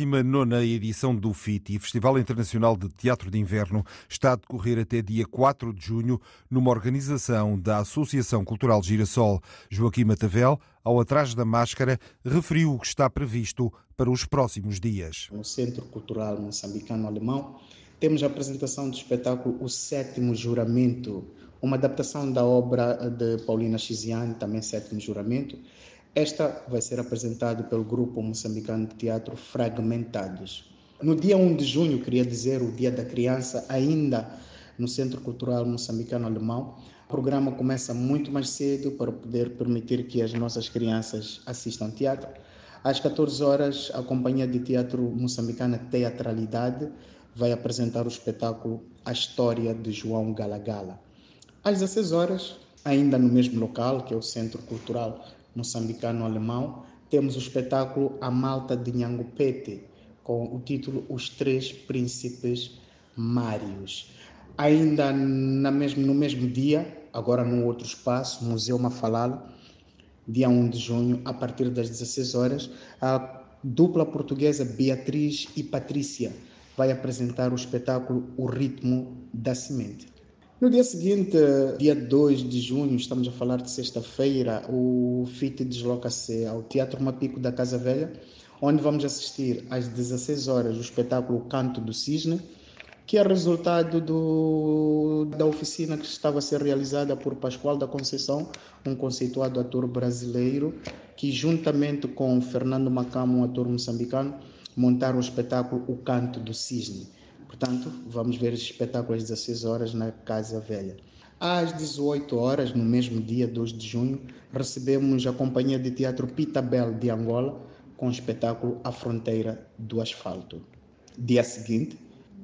Atrás da máscara. A 19 edição do FITI, Festival Internacional de Teatro de Inverno, está a decorrer até dia 4 de junho, numa organização da Associação Cultural Girassol. Joaquim Matavel, ao Atrás da Máscara, referiu o que está previsto para os próximos dias. No Centro Cultural Moçambicano-Alemão, temos a apresentação do espetáculo O Sétimo Juramento, uma adaptação da obra de Paulina Chiziane, também Sétimo Juramento, esta vai ser apresentada pelo grupo moçambicano de teatro Fragmentados. No dia 1 de junho, queria dizer, o Dia da Criança, ainda no Centro Cultural Moçambicano Alemão, o programa começa muito mais cedo para poder permitir que as nossas crianças assistam teatro. Às 14 horas, a Companhia de Teatro Moçambicana Teatralidade vai apresentar o espetáculo A História de João Galagala. Às 16 horas, ainda no mesmo local, que é o Centro Cultural moçambicano-alemão, temos o espetáculo A Malta de Nhangupete, com o título Os Três Príncipes Mários. Ainda na mesmo, no mesmo dia, agora num outro espaço, Museu Mafalala, dia 1 de junho, a partir das 16 horas, a dupla portuguesa Beatriz e Patrícia vai apresentar o espetáculo O Ritmo da Semente. No dia seguinte, dia 2 de junho, estamos a falar de sexta-feira, o FIT desloca-se ao Teatro Mapico da Casa Velha, onde vamos assistir às 16 horas o espetáculo Canto do Cisne, que é resultado do, da oficina que estava a ser realizada por Pascoal da Conceição, um conceituado ator brasileiro, que juntamente com Fernando Macamo, um ator moçambicano, montaram o espetáculo O Canto do Cisne. Portanto, vamos ver esse espetáculo às 16 horas na Casa Velha. Às 18 horas, no mesmo dia, 2 de junho, recebemos a Companhia de Teatro Pitabel de Angola com o espetáculo A Fronteira do Asfalto. Dia seguinte,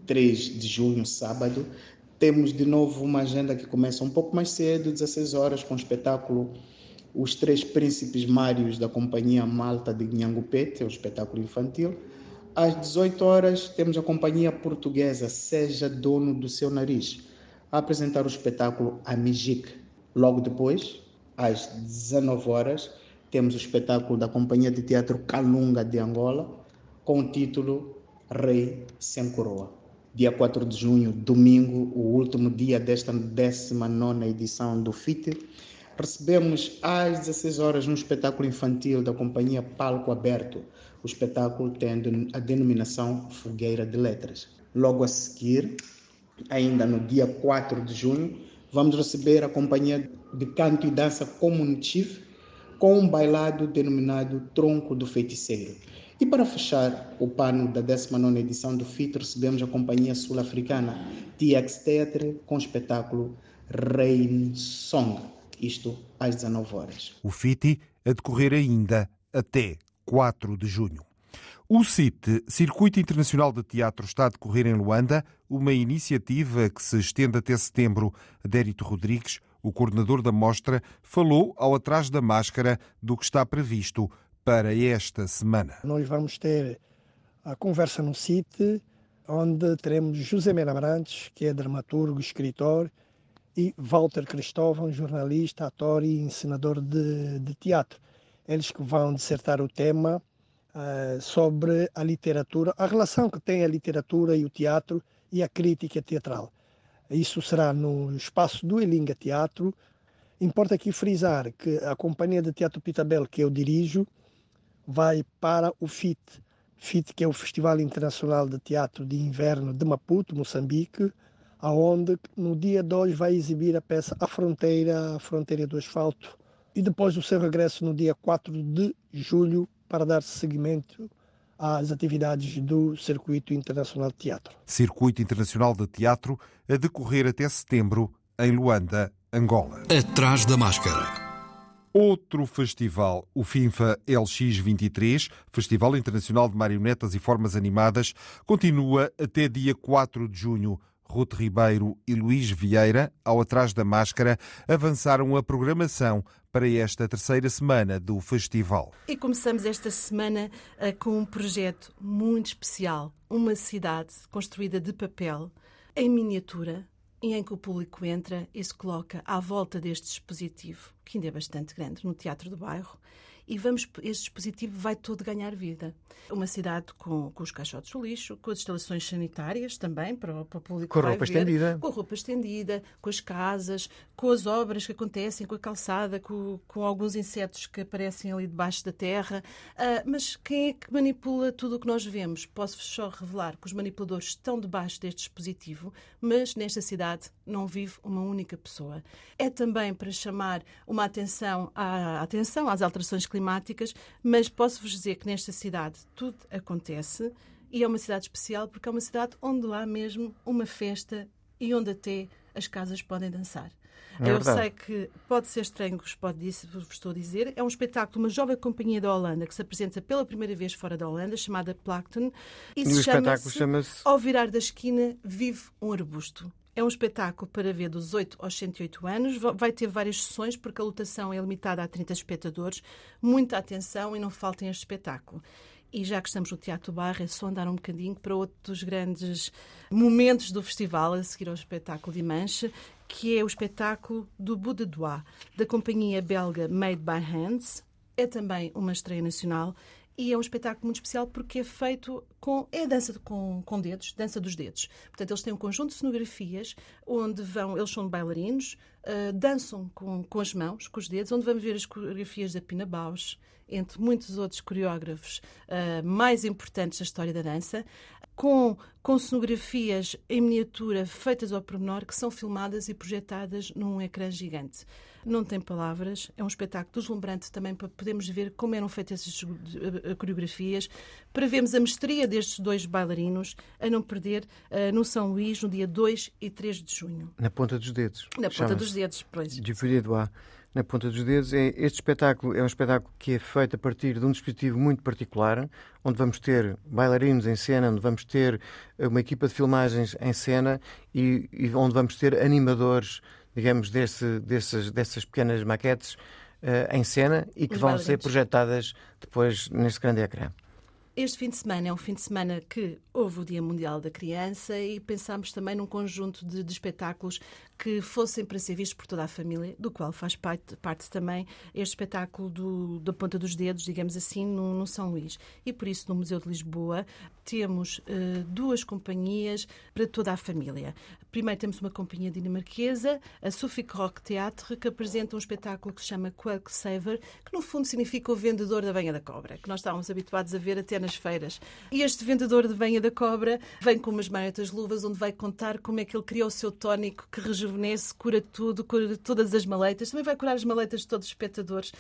3 de junho, sábado, temos de novo uma agenda que começa um pouco mais cedo, 16 horas, com o espetáculo Os Três Príncipes Mários da Companhia Malta de Nhangupete, é um espetáculo infantil. Às 18 horas, temos a companhia portuguesa Seja Dono do Seu Nariz a apresentar o espetáculo Amigic. Logo depois, às 19 horas, temos o espetáculo da Companhia de Teatro Calunga de Angola com o título Rei Sem Coroa. Dia 4 de junho, domingo, o último dia desta 19 edição do FIT, recebemos às 16 horas um espetáculo infantil da Companhia Palco Aberto o espetáculo tendo a denominação Fogueira de Letras. Logo a seguir, ainda no dia 4 de junho, vamos receber a companhia de canto e dança Communitive com um bailado denominado Tronco do Feiticeiro. E para fechar o pano da 19 edição do FIT, recebemos a companhia sul-africana TX Theatre com o espetáculo Rain Song, isto às 19 horas. O FIT a decorrer ainda até 4 de junho. O CIT, Circuito Internacional de Teatro, está a decorrer em Luanda, uma iniciativa que se estende até setembro. Dérito Rodrigues, o coordenador da mostra, falou ao atrás da máscara do que está previsto para esta semana. Nós vamos ter a conversa no CIT, onde teremos José Mena Abrantes, que é dramaturgo, escritor, e Walter Cristóvão, jornalista, ator e ensinador de, de teatro eles que vão dissertar o tema uh, sobre a literatura, a relação que tem a literatura e o teatro e a crítica teatral. Isso será no espaço do Elinga Teatro. Importa aqui frisar que a Companhia de Teatro Pitabel, que eu dirijo, vai para o FIT. FIT, que é o Festival Internacional de Teatro de Inverno de Maputo, Moçambique, aonde no dia 2 vai exibir a peça A Fronteira, a Fronteira do Asfalto, e depois o seu regresso no dia 4 de julho para dar seguimento às atividades do Circuito Internacional de Teatro. Circuito Internacional de Teatro a decorrer até setembro em Luanda, Angola. Atrás da máscara. Outro festival, o FINFA LX23, Festival Internacional de Marionetas e Formas Animadas, continua até dia 4 de junho. Ruth Ribeiro e Luís Vieira, ao Atrás da Máscara, avançaram a programação para esta terceira semana do festival. E começamos esta semana uh, com um projeto muito especial, uma cidade construída de papel, em miniatura, e em que o público entra e se coloca à volta deste dispositivo, que ainda é bastante grande, no Teatro do Bairro, e vamos, este dispositivo vai todo ganhar vida. Uma cidade com, com os caixotes do lixo, com as instalações sanitárias também, para, para o público Com a roupa ver, estendida. Com a roupa estendida, com as casas, com as obras que acontecem, com a calçada, com, com alguns insetos que aparecem ali debaixo da terra. Ah, mas quem é que manipula tudo o que nós vemos? Posso-vos só revelar que os manipuladores estão debaixo deste dispositivo, mas nesta cidade não vive uma única pessoa. É também para chamar uma atenção, à, atenção às alterações climáticas, mas posso-vos dizer que nesta cidade tudo acontece e é uma cidade especial porque é uma cidade onde há mesmo uma festa e onde até as casas podem dançar. É Eu verdade. sei que pode ser estranho que vos pode vos estou a dizer. É um espetáculo de uma jovem companhia da Holanda que se apresenta pela primeira vez fora da Holanda, chamada Plankton. E o espetáculo chama-se Ao virar da esquina, vive um arbusto. É um espetáculo para ver dos 8 aos 108 anos. Va- Vai ter várias sessões, porque a lotação é limitada a 30 espectadores. Muita atenção e não faltem este espetáculo. E já que estamos no Teatro Barra, é só andar um bocadinho para outro dos grandes momentos do festival, a seguir ao espetáculo de Manche, que é o espetáculo do Bout de Doigt, da companhia belga Made by Hands. É também uma estreia nacional e é um espetáculo muito especial porque é feito com. É dança com, com dedos, dança dos dedos. Portanto, eles têm um conjunto de cenografias onde vão. Eles são bailarinos, ah, dançam com, com as mãos, com os dedos, onde vamos ver as coreografias da Pina Bausch, entre muitos outros coreógrafos ah, mais importantes da história da dança, com, com cenografias em miniatura feitas ao pormenor que são filmadas e projetadas num ecrã gigante. Não tem palavras, é um espetáculo deslumbrante também para podermos ver como eram feitas essas eh, coreografias, para vermos a mestria destes dois bailarinos, a não perder eh, no São Luís, no dia 2 e 3 de junho. na ponta dos dedos. Na ponta dos dedos, pois. de na ponta dos dedos. É, este espetáculo é um espetáculo que é feito a partir de um dispositivo muito particular, onde vamos ter bailarinos em cena, onde vamos ter eh, uma equipa de filmagens em cena e, e onde vamos ter animadores, digamos, desse, desses, dessas pequenas maquetes eh, em cena e que Os vão bailarinos. ser projetadas depois neste grande ecrã. Este fim de semana é um fim de semana que houve o Dia Mundial da Criança e pensámos também num conjunto de, de espetáculos que fossem para ser vistos por toda a família, do qual faz parte, parte também este espetáculo do, da Ponta dos Dedos, digamos assim, no, no São Luís. E por isso, no Museu de Lisboa, temos eh, duas companhias para toda a família. Primeiro temos uma companhia dinamarquesa, a Suffolk Rock Theatre, que apresenta um espetáculo que se chama Quack Saver, que no fundo significa o vendedor da banha da cobra, que nós estávamos habituados a ver até nas feiras. E este vendedor de banha da cobra vem com umas marionetas luvas, onde vai contar como é que ele criou o seu tónico que rejuvenesce, cura tudo, cura todas as maleitas. Também vai curar as maleitas de todos os espectadores.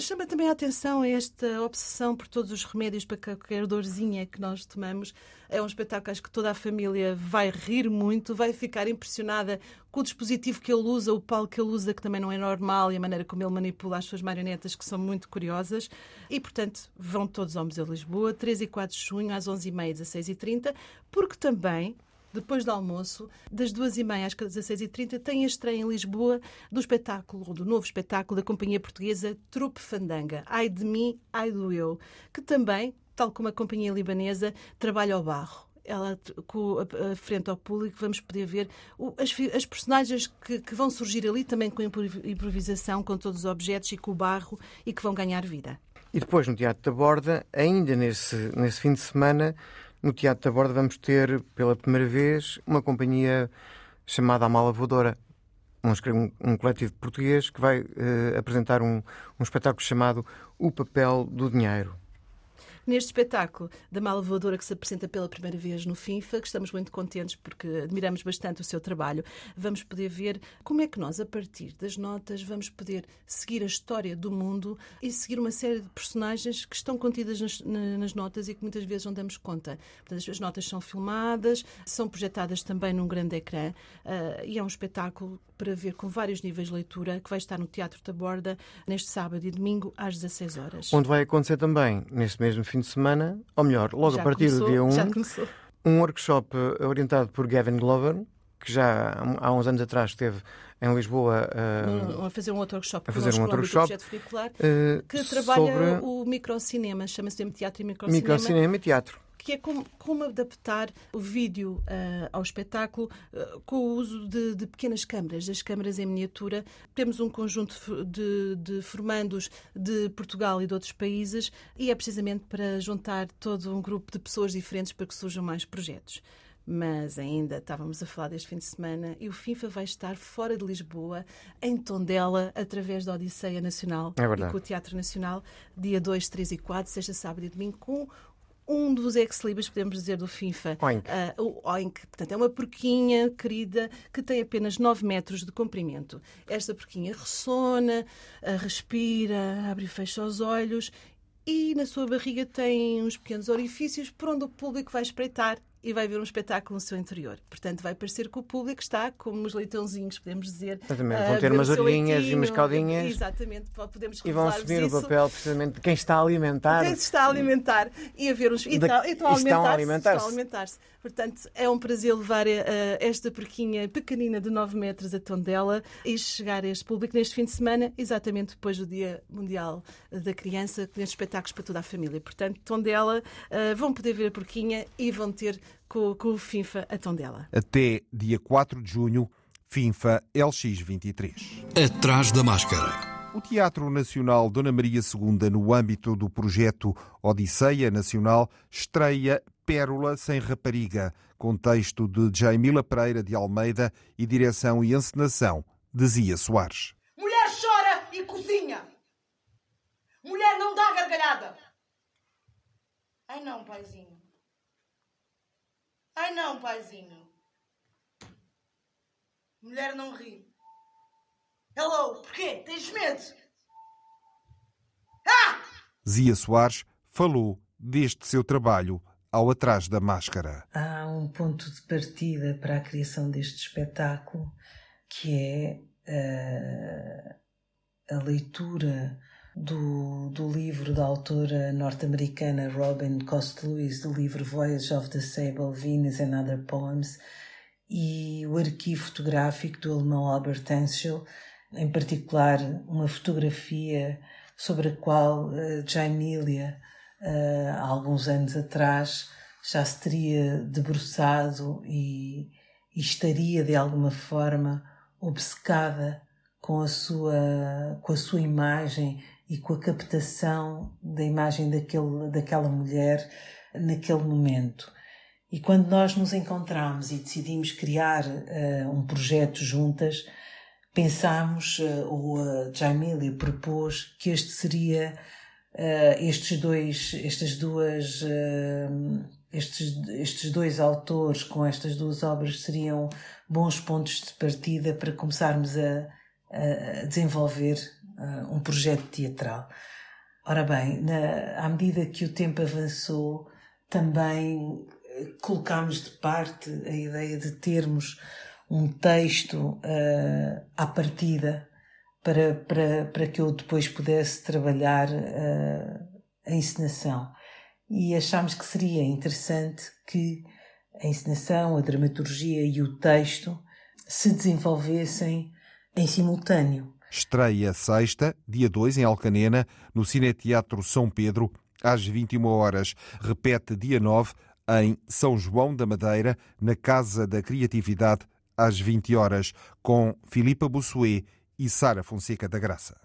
Chama também a atenção esta obsessão por todos os remédios para qualquer dorzinha que nós tomamos. É um espetáculo acho que toda a família vai rir muito, vai ficar impressionada com o dispositivo que ele usa, o palco que ele usa, que também não é normal, e a maneira como ele manipula as suas marionetas, que são muito curiosas. E, portanto, vão todos ao Museu de Lisboa, 3 e 4 de junho, às 11h30 e 16h30, porque também depois do almoço, das 2h30 às 16h30, tem a estreia em Lisboa do espetáculo, do novo espetáculo da companhia portuguesa Trupe Fandanga, Ai de mim, ai do eu, que também, tal como a companhia libanesa, trabalha ao barro. Ela, com a, frente ao público, vamos poder ver o- as, as personagens que, que vão surgir ali também com improv- improvisação, com todos os objetos e com o barro e que vão ganhar vida. E depois, no Teatro da Borda, ainda nesse, nesse fim de semana, no Teatro da Borda vamos ter, pela primeira vez, uma companhia chamada A Mala Voadora, um, um, coletivo português que vai eh, apresentar um, um espetáculo chamado O Papel do Dinheiro. Neste espetáculo da Malvadora que se apresenta pela primeira vez no FINFA, que estamos muito contentes porque admiramos bastante o seu trabalho, vamos poder ver como é que nós, a partir das notas, vamos poder seguir a história do mundo e seguir uma série de personagens que estão contidas nas, nas notas e que muitas vezes não damos conta. Portanto, as notas são filmadas, são projetadas também num grande ecrã uh, e é um espetáculo para ver com vários níveis de leitura que vai estar no Teatro da Borda neste sábado e domingo às 16 horas. Onde vai acontecer também, neste mesmo fim de semana, ou melhor, logo já a partir começou, do dia 1, um workshop eh, orientado por Gavin Glover, que já há uns anos atrás esteve em Lisboa uh, a fazer um outro workshop, a fazer um outro workshop uh, que trabalha sobre o microcinema, chama-se Teatro e Microcinema. Microcinema e teatro que é como, como adaptar o vídeo uh, ao espetáculo uh, com o uso de, de, pequenas câmaras, as câmaras em miniatura. Temos um conjunto de, de, formandos de Portugal e de outros países e é precisamente para juntar todo um grupo de pessoas diferentes para que surjam mais projetos mas ainda estávamos a falar deste fim de semana e o FIFA vai estar fora de Lisboa, em Tondela, através da Odisseia Nacional é e com o Teatro Nacional, dia 2, 3 e 4, sexta, sábado e domingo, com um dos ex-libris, podemos dizer, do FIFA. Oink. Uh, o Oink. Portanto, é uma porquinha querida que tem apenas 9 metros de comprimento. Esta porquinha ressona, uh, respira, abre e fecha os olhos e na sua barriga tem uns pequenos orifícios por onde o público vai espreitar e vai ver um espetáculo no seu interior. Portanto, vai parecer que o público está como os leitãozinhos, podemos dizer. Exatamente. Vão ter umas orelhinhas e umas caldinhas. Exatamente, podemos E vão assumir o papel precisamente de quem está a alimentar. Quem se está a alimentar e a ver uns. E, da... estão a alimentar-se. alimentar Portanto, é um prazer levar uh, esta porquinha pequenina de 9 metros a Tondela e chegar a este público neste fim de semana, exatamente depois do Dia Mundial da Criança, com espetáculos para toda a família. Portanto, Tondela uh, vão poder ver a porquinha e vão ter com, com o FINFA a Tondela. Até dia 4 de junho, FINFA LX23. Atrás da máscara. O Teatro Nacional Dona Maria II, no âmbito do projeto Odisseia Nacional, estreia Pérola sem Rapariga, com texto de Jaimila Pereira de Almeida e direção e encenação de Zia Soares. Mulher chora e cozinha. Mulher não dá gargalhada. Ai não, paizinho. Ai não, paizinho. Mulher não ri. Hello, porquê? Tens medo? Ah! Zia Soares falou deste seu trabalho ao Atrás da Máscara. Há um ponto de partida para a criação deste espetáculo que é uh, a leitura do, do livro da autora norte-americana Robin Cost Lewis, do livro Voyage of the Sable, Venus and Other Poems, e o arquivo fotográfico do alemão Albert Henschel, em particular uma fotografia sobre a qual uh, Jaimilia, uh, há alguns anos atrás, já se teria debruçado e, e estaria de alguma forma obcecada com a sua, com a sua imagem e com a captação da imagem daquele, daquela mulher naquele momento. E quando nós nos encontramos e decidimos criar uh, um projeto juntas, pensámos, uh, ou a Jaimilia propôs, que este seria uh, estes dois, estas duas, uh, estes, estes dois autores com estas duas obras seriam bons pontos de partida para começarmos a, a desenvolver um projeto teatral. Ora bem, na, à medida que o tempo avançou, também colocámos de parte a ideia de termos um texto uh, à partida para, para, para que eu depois pudesse trabalhar uh, a encenação. E achámos que seria interessante que a encenação, a dramaturgia e o texto se desenvolvessem em simultâneo. Estreia sexta, dia 2, em Alcanena, no Cineteatro São Pedro, às 21 horas. Repete dia 9, em São João da Madeira, na Casa da Criatividade, às 20 horas, com Filipa Bussuet e Sara Fonseca da Graça.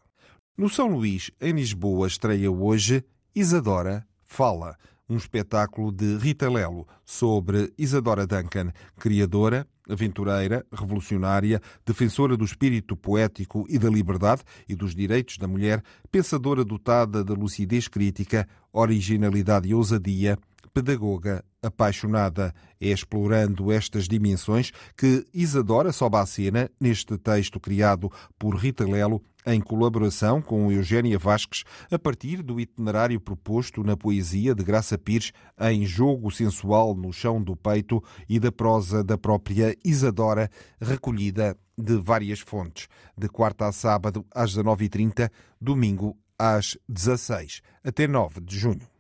No São Luís, em Lisboa, estreia hoje Isadora Fala, um espetáculo de Rita Lelo sobre Isadora Duncan, criadora, aventureira, revolucionária, defensora do espírito poético e da liberdade e dos direitos da mulher, pensadora dotada de lucidez crítica, originalidade e ousadia, pedagoga apaixonada. É explorando estas dimensões que Isadora sobe à cena neste texto criado por Rita Lelo em colaboração com Eugénia Vasques, a partir do itinerário proposto na poesia de Graça Pires em Jogo Sensual no Chão do Peito e da prosa da própria Isadora, recolhida de várias fontes, de quarta a sábado às 19h30, domingo às 16 até 9 de junho.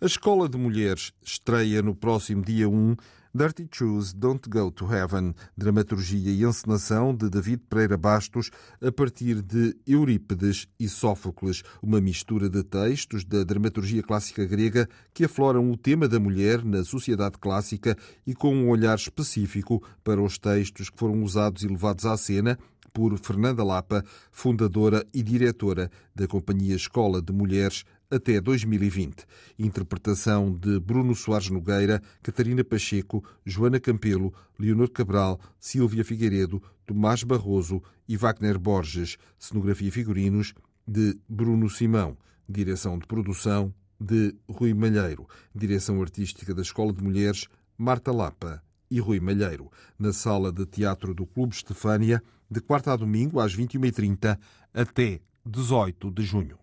A Escola de Mulheres estreia no próximo dia 1 Dirty Shoes Don't Go to Heaven, dramaturgia e encenação de David Pereira Bastos a partir de Eurípides e Sófocles, uma mistura de textos da dramaturgia clássica grega que afloram o tema da mulher na sociedade clássica e com um olhar específico para os textos que foram usados e levados à cena por Fernanda Lapa, fundadora e diretora da Companhia Escola de Mulheres até 2020. Interpretação de Bruno Soares Nogueira, Catarina Pacheco, Joana Campelo, Leonor Cabral, Silvia Figueiredo, Tomás Barroso e Wagner Borges. Cenografia e figurinos de Bruno Simão. Direção de produção de Rui Malheiro. Direção artística da Escola de Mulheres, Marta Lapa e Rui Malheiro. Na sala de teatro do Clube Estefânia, de quarta a domingo, às 21h30, até 18 de junho.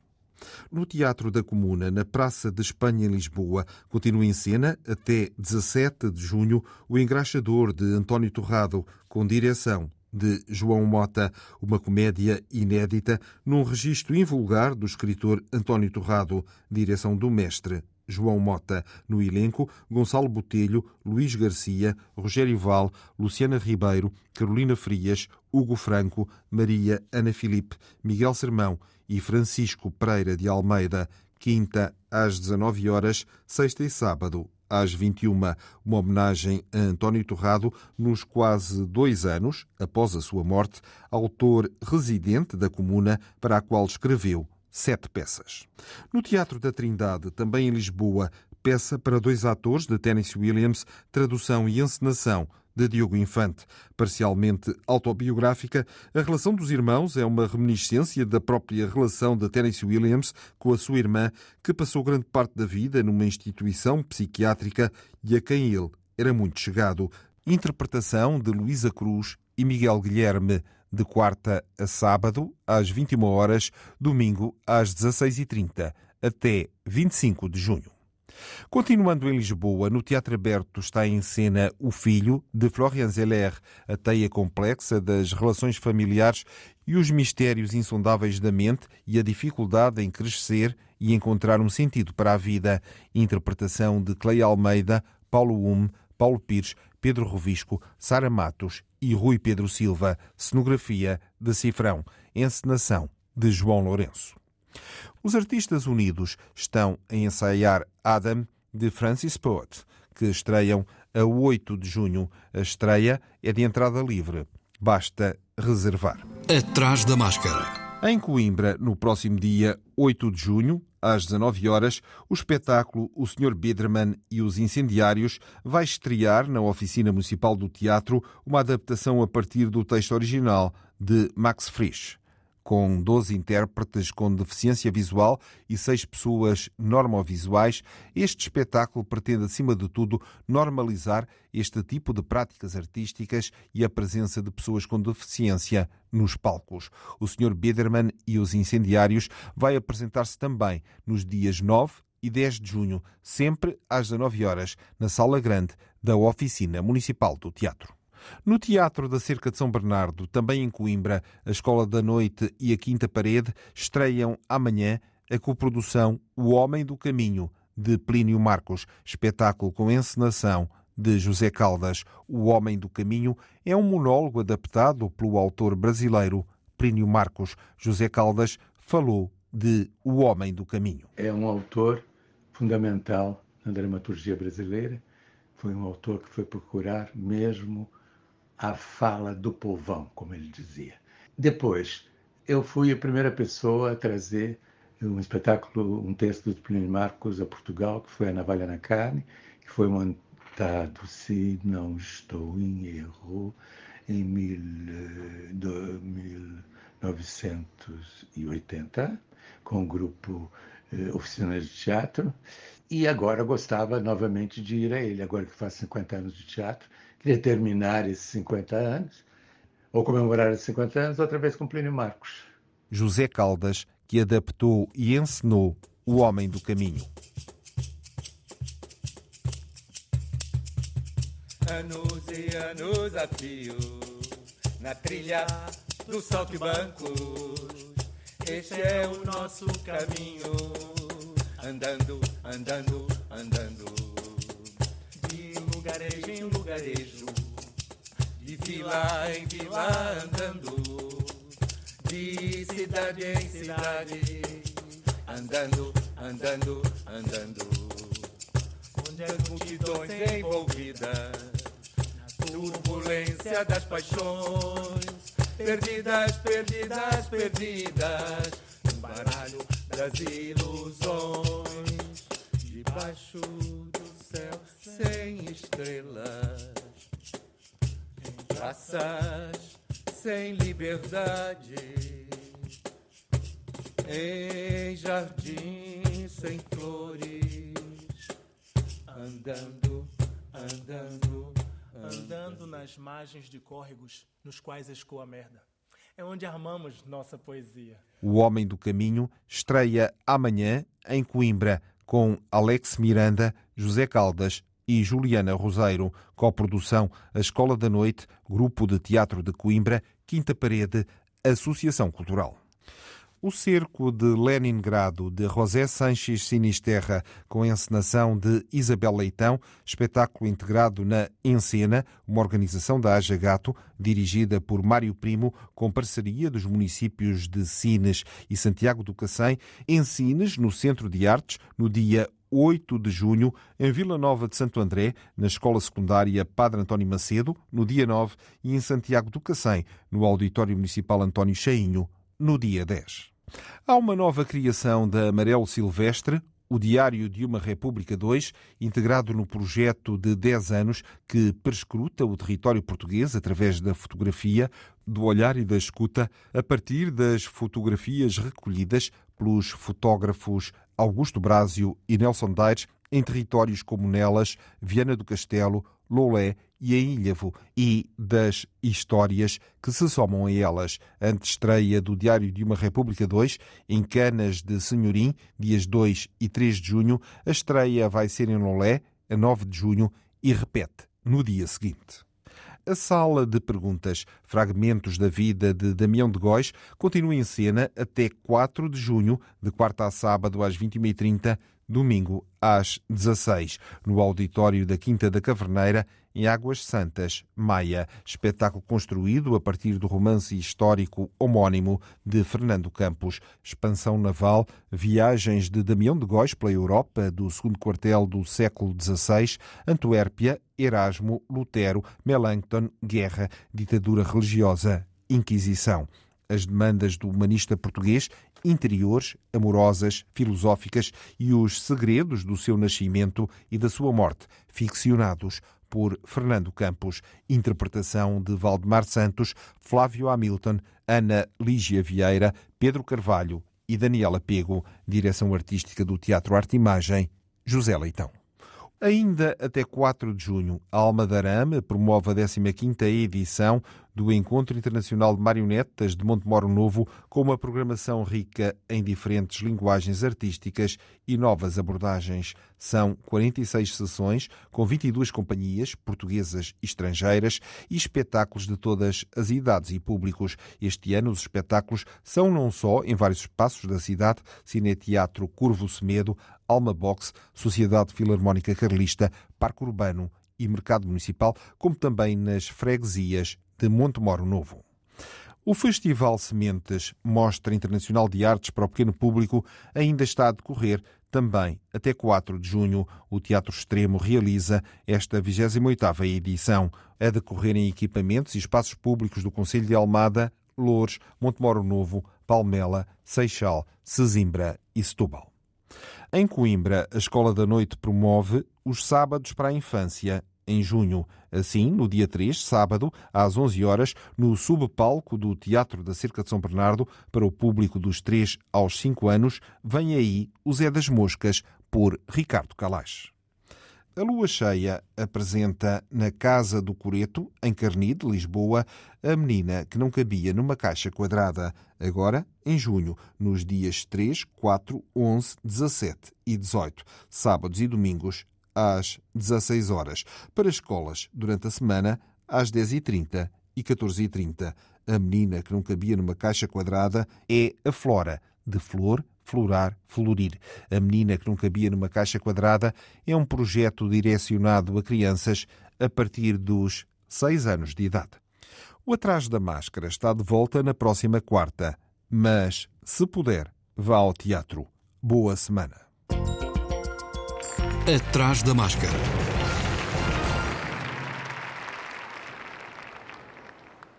No Teatro da Comuna, na Praça de Espanha, em Lisboa, continua em cena, até 17 de junho, O Engraxador, de António Torrado, com direção de João Mota, uma comédia inédita num registro invulgar do escritor António Torrado, direção do mestre João Mota. No elenco, Gonçalo Botelho, Luís Garcia, Rogério Val, Luciana Ribeiro, Carolina Frias, Hugo Franco, Maria Ana Filipe, Miguel Sermão e Francisco Pereira de Almeida, quinta às 19 horas, sexta e sábado às 21, uma homenagem a António Torrado nos quase dois anos após a sua morte, autor residente da comuna para a qual escreveu sete peças. No Teatro da Trindade, também em Lisboa, peça para dois atores de Tennessee Williams, tradução e encenação de Diogo Infante. Parcialmente autobiográfica, a relação dos irmãos é uma reminiscência da própria relação de Tennessee Williams com a sua irmã, que passou grande parte da vida numa instituição psiquiátrica e a quem ele era muito chegado. Interpretação de Luísa Cruz e Miguel Guilherme, de quarta a sábado, às 21 horas, domingo às 16h30, até 25 de junho. Continuando em Lisboa, no Teatro Aberto está em cena O Filho, de Florian Zeller, a teia complexa das relações familiares e os mistérios insondáveis da mente e a dificuldade em crescer e encontrar um sentido para a vida. Interpretação de Clay Almeida, Paulo Hume, Paulo Pires, Pedro Rovisco, Sara Matos e Rui Pedro Silva. Cenografia de Cifrão. Encenação de João Lourenço. Os artistas unidos estão a ensaiar Adam de Francis Poet, que estreiam a 8 de junho. A estreia é de entrada livre. Basta reservar. Atrás da máscara. Em Coimbra, no próximo dia 8 de junho, às 19 horas, o espetáculo O Sr. Biederman e os Incendiários vai estrear na Oficina Municipal do Teatro uma adaptação a partir do texto original de Max Frisch com 12 intérpretes com deficiência visual e 6 pessoas normovisuais, este espetáculo pretende, acima de tudo, normalizar este tipo de práticas artísticas e a presença de pessoas com deficiência nos palcos. O Sr. Biederman e os Incendiários vai apresentar-se também nos dias 9 e 10 de junho, sempre às 19 horas, na Sala Grande da Oficina Municipal do Teatro. No Teatro da Cerca de São Bernardo, também em Coimbra, a Escola da Noite e a Quinta Parede estreiam amanhã a coprodução O Homem do Caminho, de Plínio Marcos, espetáculo com encenação de José Caldas. O Homem do Caminho é um monólogo adaptado pelo autor brasileiro Plínio Marcos. José Caldas falou de O Homem do Caminho. É um autor fundamental na dramaturgia brasileira. Foi um autor que foi procurar mesmo a fala do povão, como ele dizia. Depois, eu fui a primeira pessoa a trazer um espetáculo, um texto de Plínio Marcos a Portugal, que foi a Navalha na Carne, que foi montado, se não estou em erro, em mil, do, 1980, com o grupo eh, Oficinas de Teatro, e agora gostava novamente de ir a ele, agora que faz 50 anos de teatro, queria terminar esses 50 anos, ou comemorar esses 50 anos, outra vez com Plínio Marcos. José Caldas, que adaptou e encenou O Homem do Caminho. Anos e anos a fio, na trilha do salto e bancos, este é o nosso caminho, andando, andando, andando, lugarejo em lugarejo, de vila em vila andando, de cidade em cidade, andando, andando, andando, onde as multidões envolvidas, na turbulência das paixões perdidas, perdidas, perdidas, no baralho das ilusões, debaixo estrelas, em praças sem liberdade, em jardins sem flores, andando, andando andando nas margens de córregos nos quais escoa a merda. É onde armamos nossa poesia. O Homem do Caminho estreia amanhã em Coimbra com Alex Miranda, José Caldas e Juliana Roseiro. Coprodução A Escola da Noite, Grupo de Teatro de Coimbra, Quinta Parede, Associação Cultural. O Cerco de Leningrado, de José Sanches Sinisterra, com a encenação de Isabel Leitão, espetáculo integrado na Encena, uma organização da Aja Gato, dirigida por Mário Primo, com parceria dos municípios de Sines e Santiago do Cacém, em Sines, no Centro de Artes, no dia 8 de junho, em Vila Nova de Santo André, na Escola Secundária Padre António Macedo, no dia 9, e em Santiago do Cacém, no Auditório Municipal António Cheinho, no dia 10. Há uma nova criação da Amarelo Silvestre, o Diário de uma República 2, integrado no projeto de 10 anos que perscruta o território português através da fotografia, do olhar e da escuta, a partir das fotografias recolhidas pelos fotógrafos Augusto Brásio e Nelson Daires em territórios como Nelas, Viana do Castelo, Lolé e em Ilhavo e das histórias que se somam a elas. Antestreia do Diário de uma República 2, em Canas de Senhorim, dias 2 e 3 de junho. A estreia vai ser em Lolé, a 9 de junho, e repete no dia seguinte. A Sala de Perguntas, fragmentos da vida de Damião de Góis, continua em cena até 4 de junho, de quarta a sábado às 21h30, domingo às 16 no auditório da Quinta da Caverneira, em Águas Santas, Maia, espetáculo construído a partir do romance histórico homónimo de Fernando Campos, expansão naval, viagens de Damião de Góis pela Europa do segundo quartel do século XVI, Antuérpia, Erasmo, Lutero, Melanchthon, guerra, ditadura religiosa, Inquisição. As demandas do humanista português interiores, amorosas, filosóficas e os segredos do seu nascimento e da sua morte, ficcionados por Fernando Campos, interpretação de Valdemar Santos, Flávio Hamilton, Ana Lígia Vieira, Pedro Carvalho e Daniela Pego, direção artística do Teatro Arte Imagem, José Leitão. Ainda até 4 de junho, a Alma da Arame promove a 15ª edição do Encontro Internacional de Marionetas de Montemoro Novo, com uma programação rica em diferentes linguagens artísticas e novas abordagens. São 46 sessões, com 22 companhias, portuguesas e estrangeiras, e espetáculos de todas as idades e públicos. Este ano, os espetáculos são não só em vários espaços da cidade, Cineteatro Curvo Semedo, Alma Box, Sociedade Filarmónica Carlista, Parque Urbano e Mercado Municipal, como também nas freguesias de Montemoro Novo. O Festival Sementes, Mostra Internacional de Artes para o Pequeno Público, ainda está a decorrer também até 4 de junho. O Teatro Extremo realiza esta 28ª edição, a decorrer em equipamentos e espaços públicos do Conselho de Almada, Loures, Montemoro Novo, Palmela, Seixal, Sesimbra e Setúbal. Em Coimbra, a Escola da Noite promove os sábados para a infância em junho. Assim, no dia 3, sábado, às 11 horas, no subpalco do Teatro da Cerca de São Bernardo, para o público dos 3 aos 5 anos, vem aí o Zé das Moscas, por Ricardo Calais. A lua cheia apresenta na Casa do Coreto, em Carnide, Lisboa, a menina que não cabia numa caixa quadrada. Agora, em junho, nos dias 3, 4, 11, 17 e 18, sábados e domingos, às 16 horas. Para escolas, durante a semana, às 10h30 e 14h30. A menina que não cabia numa caixa quadrada é a Flora, de flor, florar, florir. A menina que não cabia numa caixa quadrada é um projeto direcionado a crianças a partir dos 6 anos de idade. O Atrás da Máscara está de volta na próxima quarta, mas, se puder, vá ao teatro. Boa semana. Atrás da Máscara.